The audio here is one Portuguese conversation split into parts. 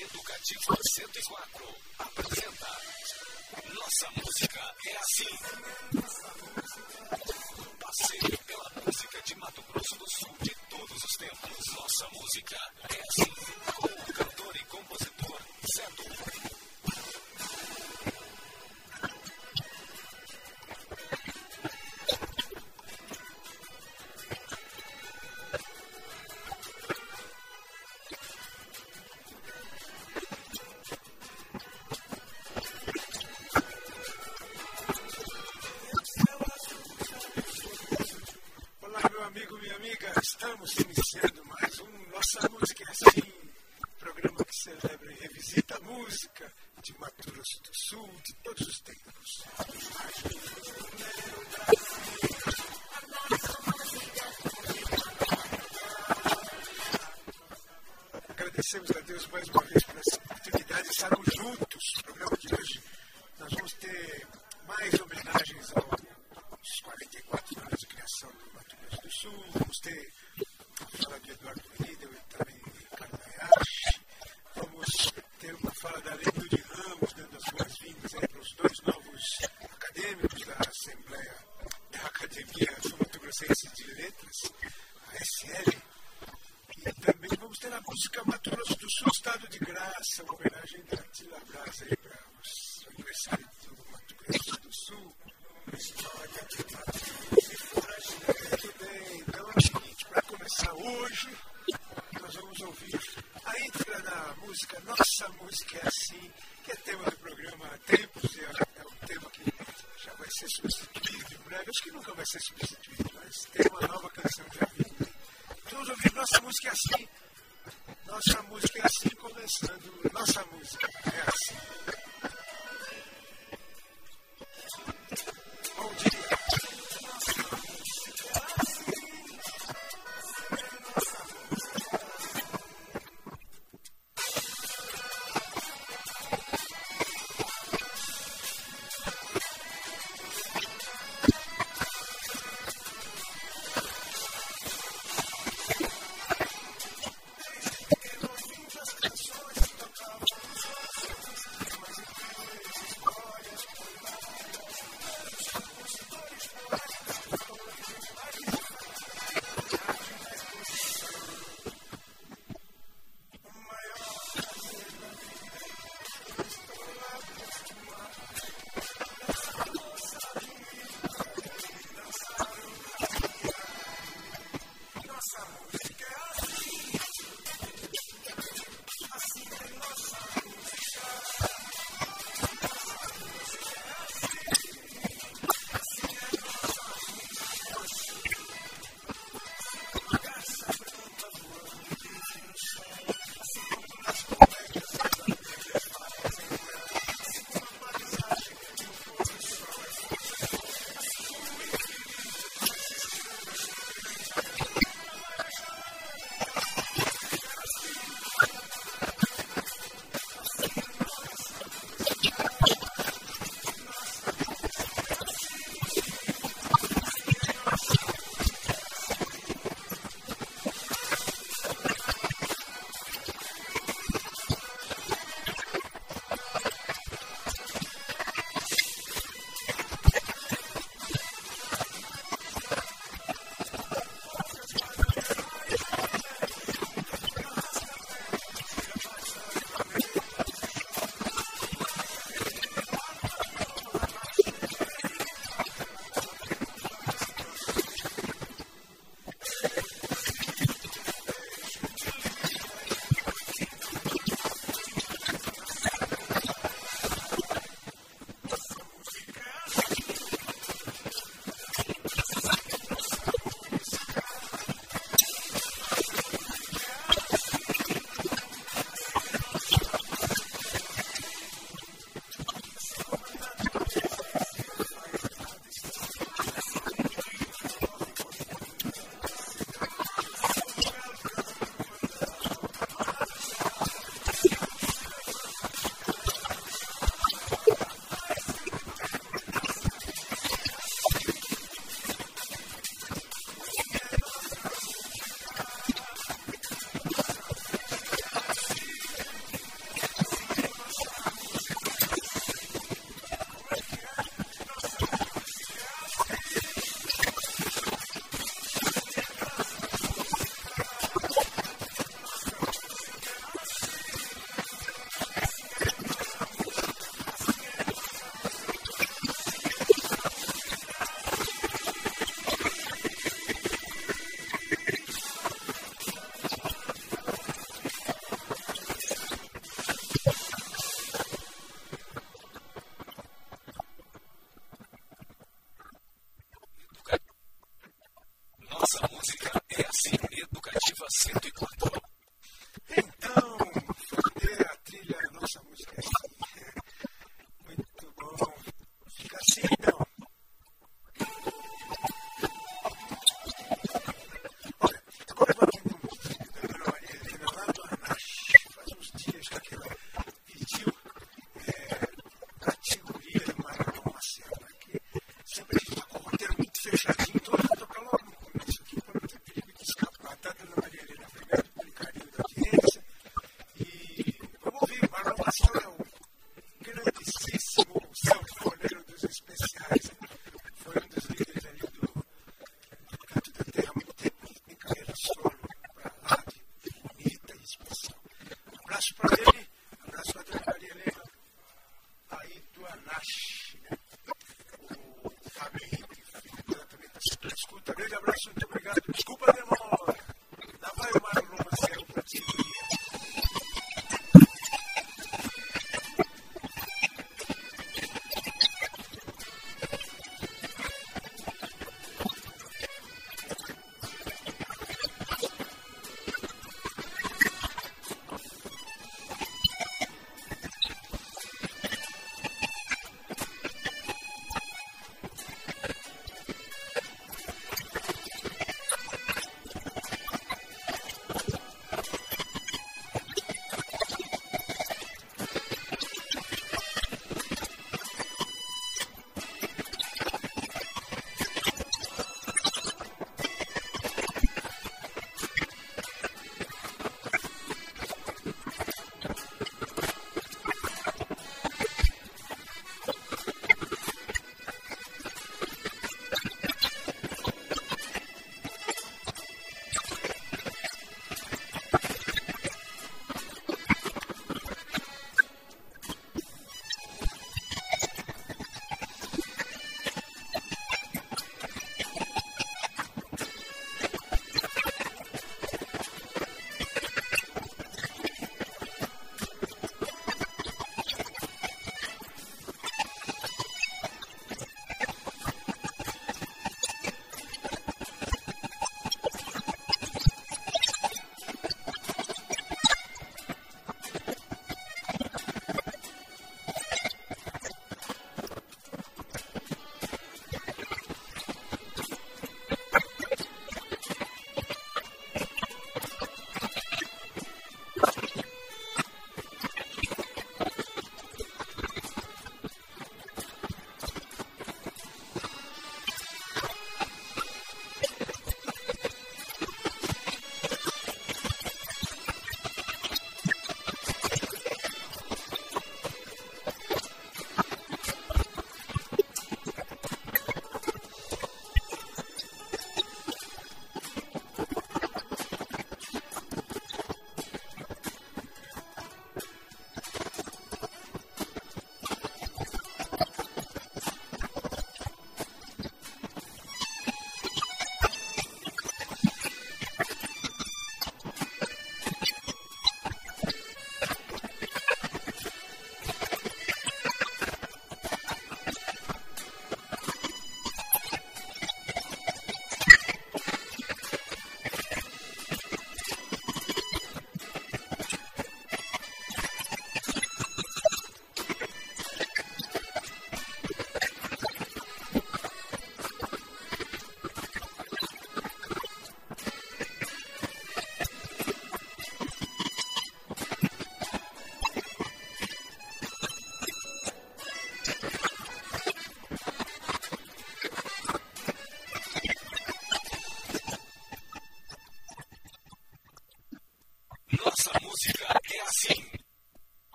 Educativa 104 apresenta Nossa Música é Assim. Passeio pela música de Mato Grosso do Sul de todos os tempos. Nossa Música é Assim. Com o cantor e compositor Zé Du. A íntegra da música Nossa Música é Assim, que é tema do programa há tempos e é é um tema que já vai ser substituído em breve. Acho que nunca vai ser substituído, mas tem uma nova canção já vindo. Então vamos ouvir Nossa Música é Assim. Nossa música é assim, começando. Nossa música é assim.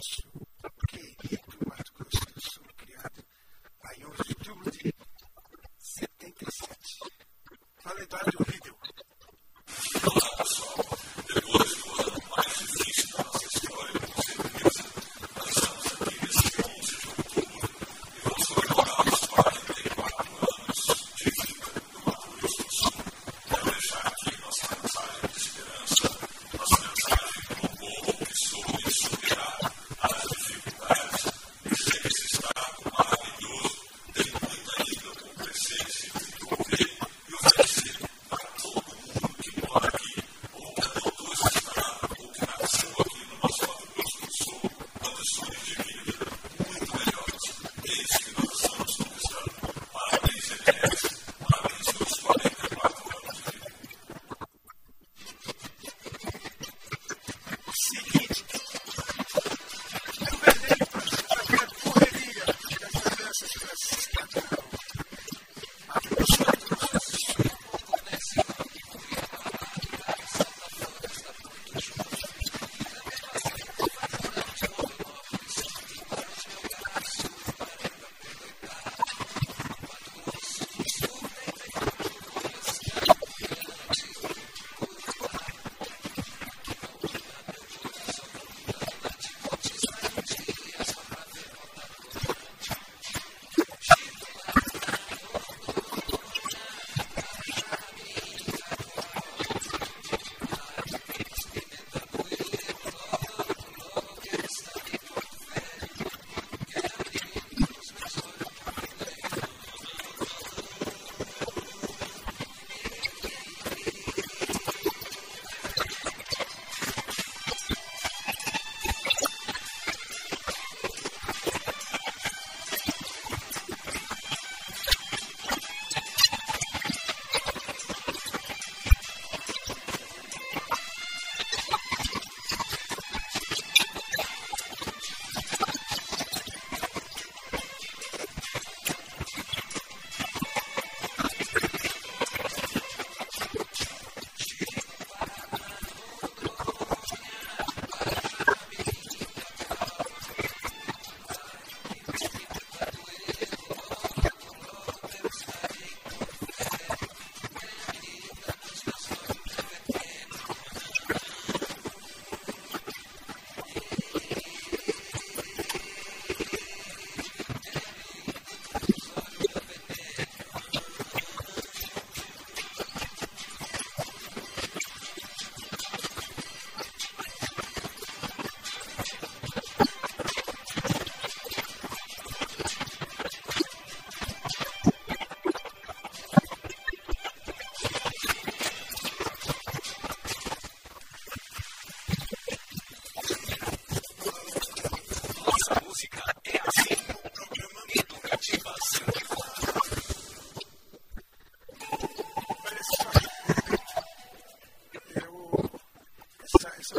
Para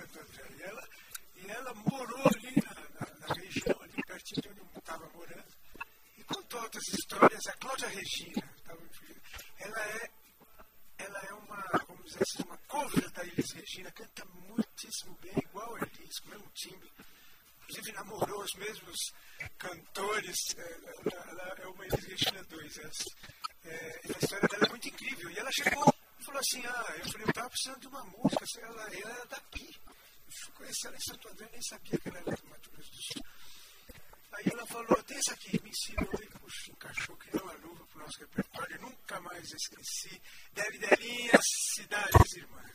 E ela, e ela morou ali na, na, na região, ali pertinho de onde eu estava morando, e contou outras histórias. A Cláudia Regina, tá, ela é, ela é uma, vamos dizer assim, uma cover da Elis Regina, canta muitíssimo bem, igual a Elis, com o mesmo timbre. Inclusive namorou os mesmos cantores, é, ela, ela é uma Elis Regina 2. É, é a história dela é muito incrível. E ela chegou e falou assim, ah, eu falei, eu estava precisando de uma música, ela, ela era daqui com essa lição toda, eu nem sabia que ela era do do Sul. Aí ela falou, tem isso aqui, me ensinou, e puxa, encaixou que não a luva para o nosso repertório, eu nunca mais esqueci. Delidelinha, Cidades Irmãs.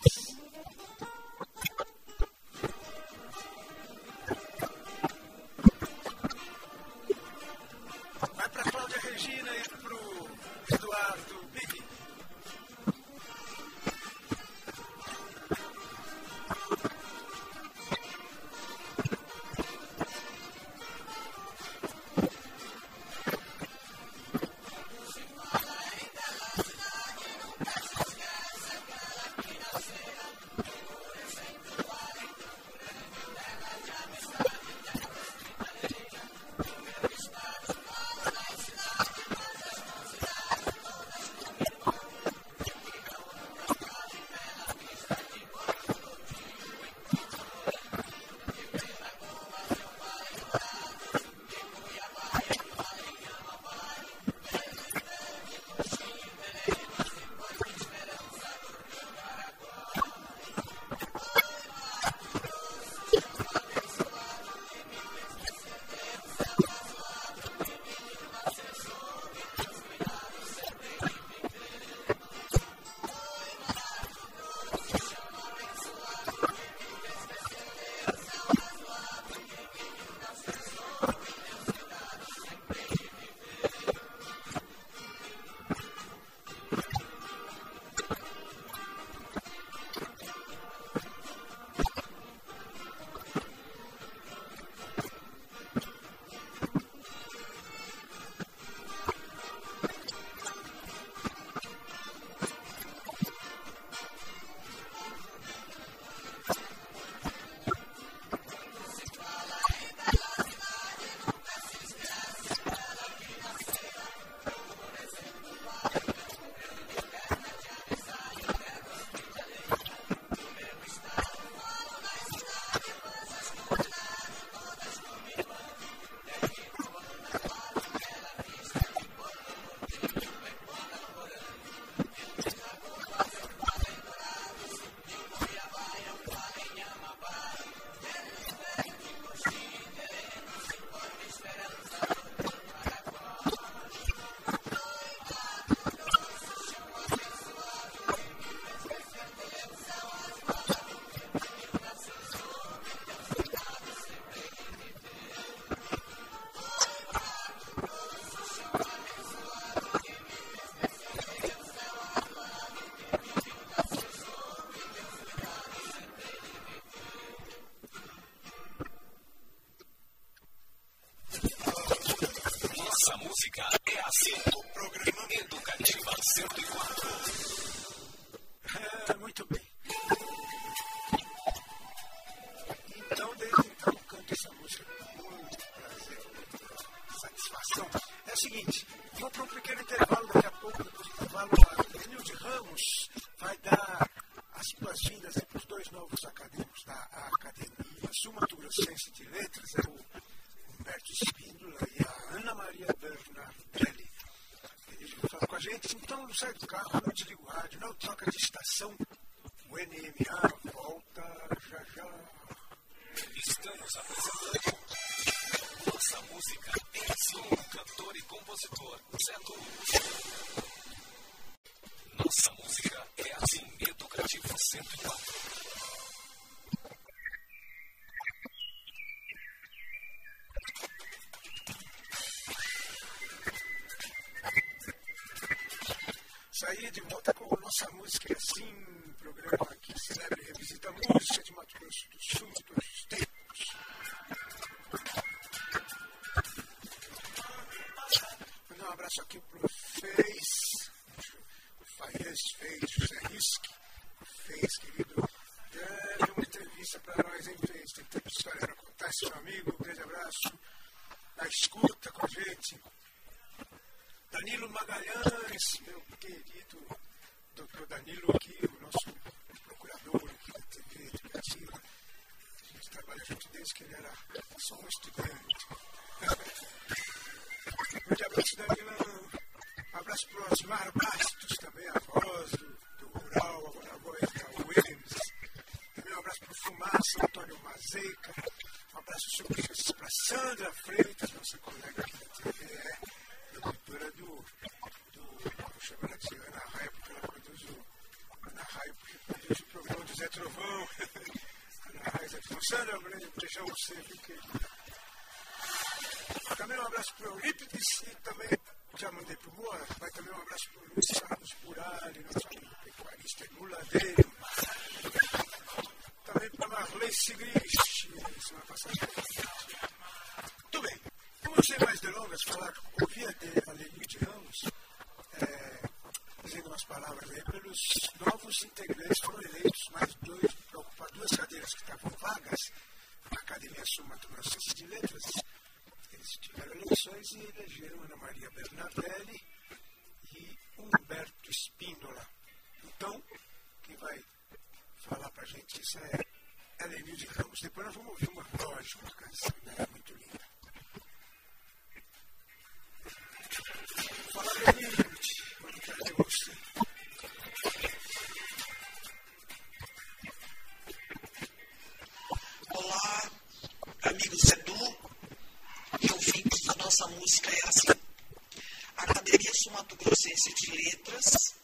Classe de Letras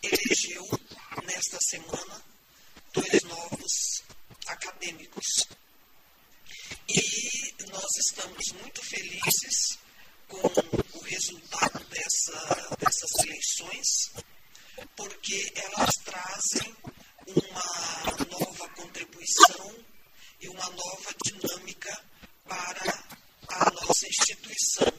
elegeu nesta semana dois novos acadêmicos. E nós estamos muito felizes com o resultado dessa, dessas eleições, porque elas trazem uma nova contribuição e uma nova dinâmica para a nossa instituição.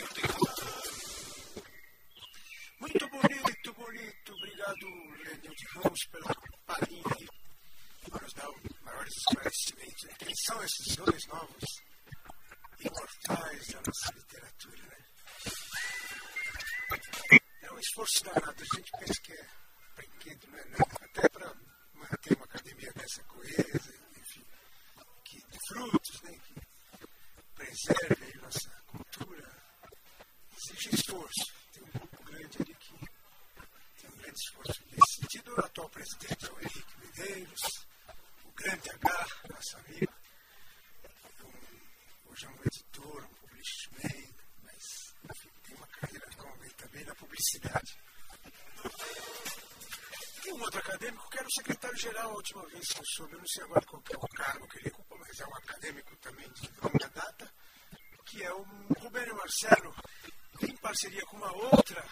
Si no tengo... maneira geral, a última vez que eu soube, eu não sei agora qual que é o cargo que ele ocupa, mas é um acadêmico também de longa data, que é o Rubério Marcelo, em parceria com uma outra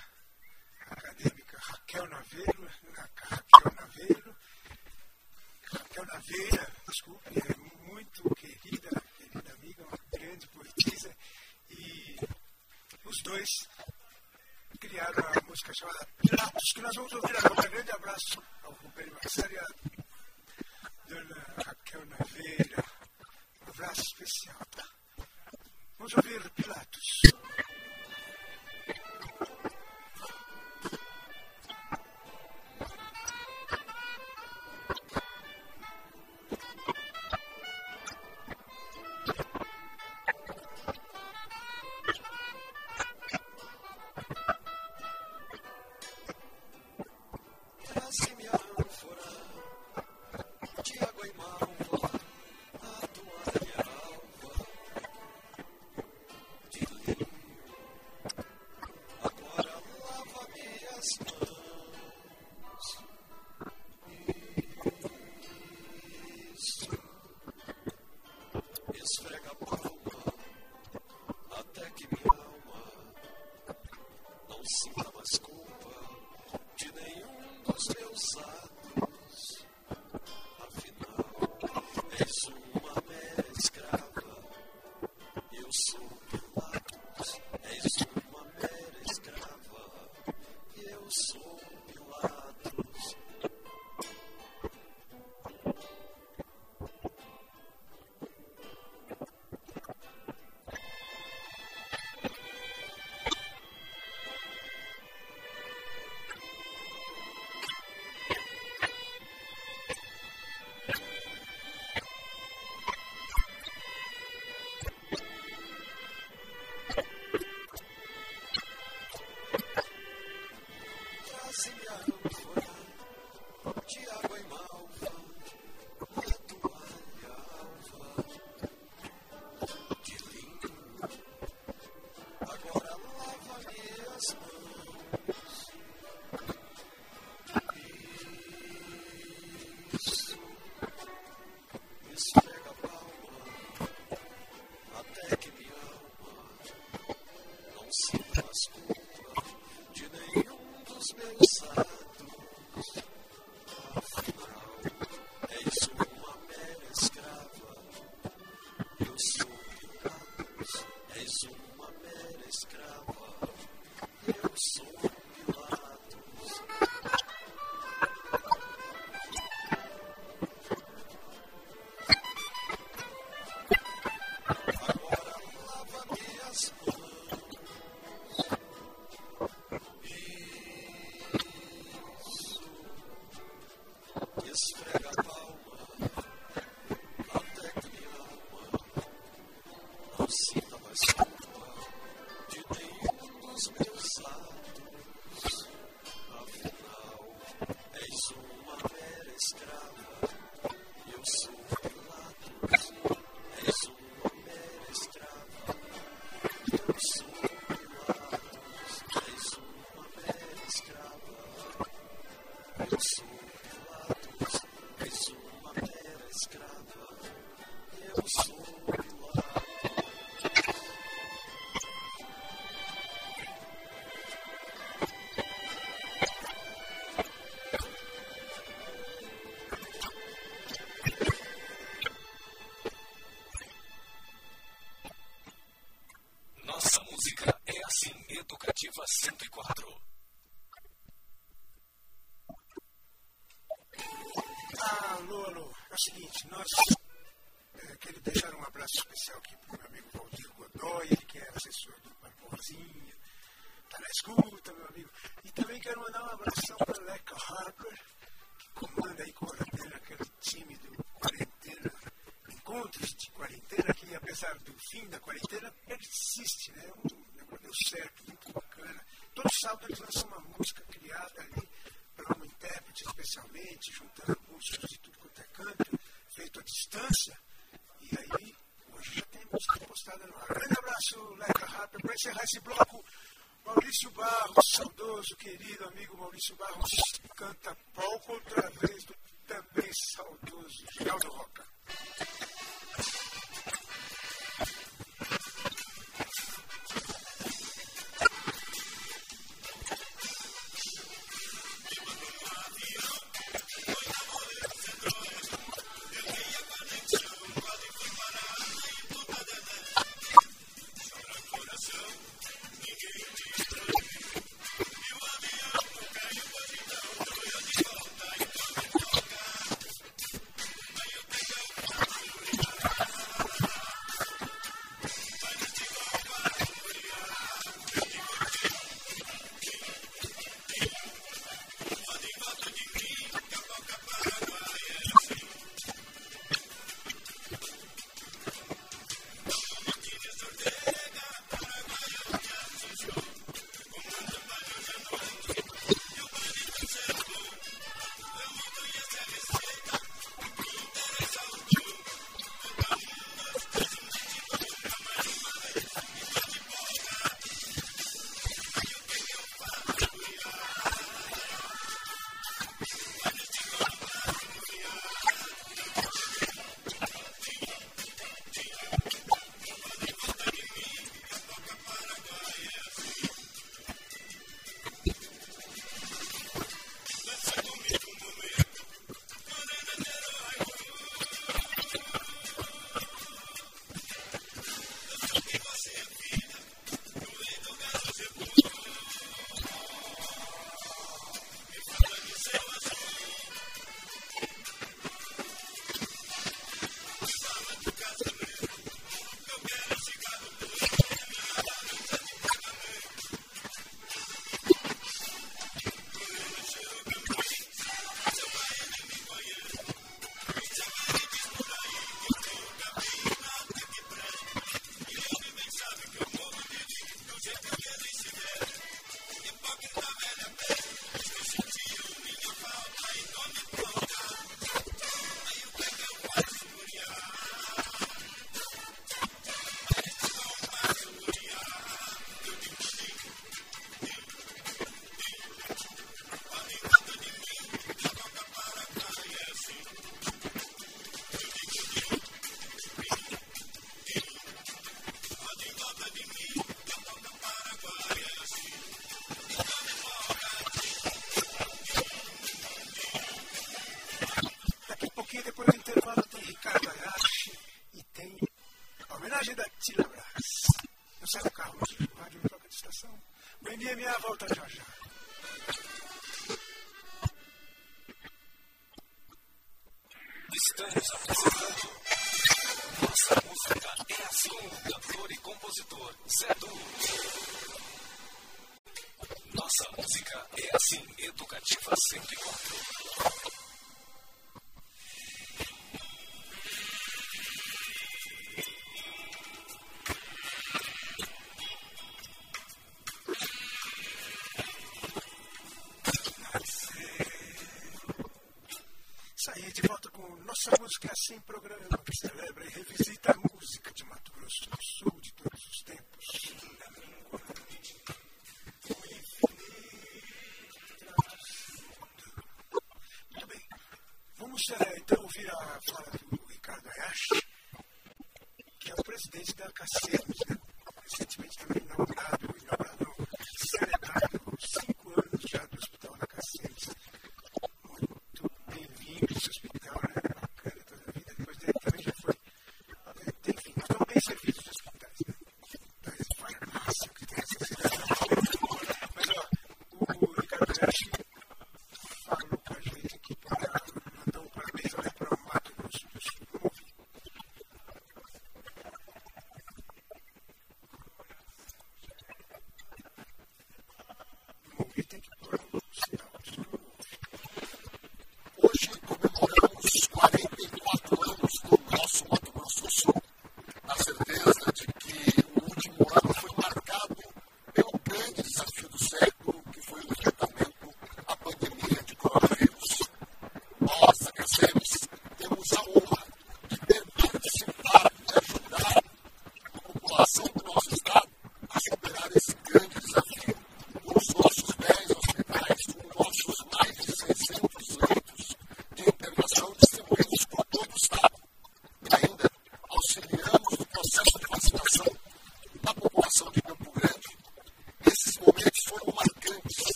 amigo Maurício Barros, canta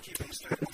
keep him straight.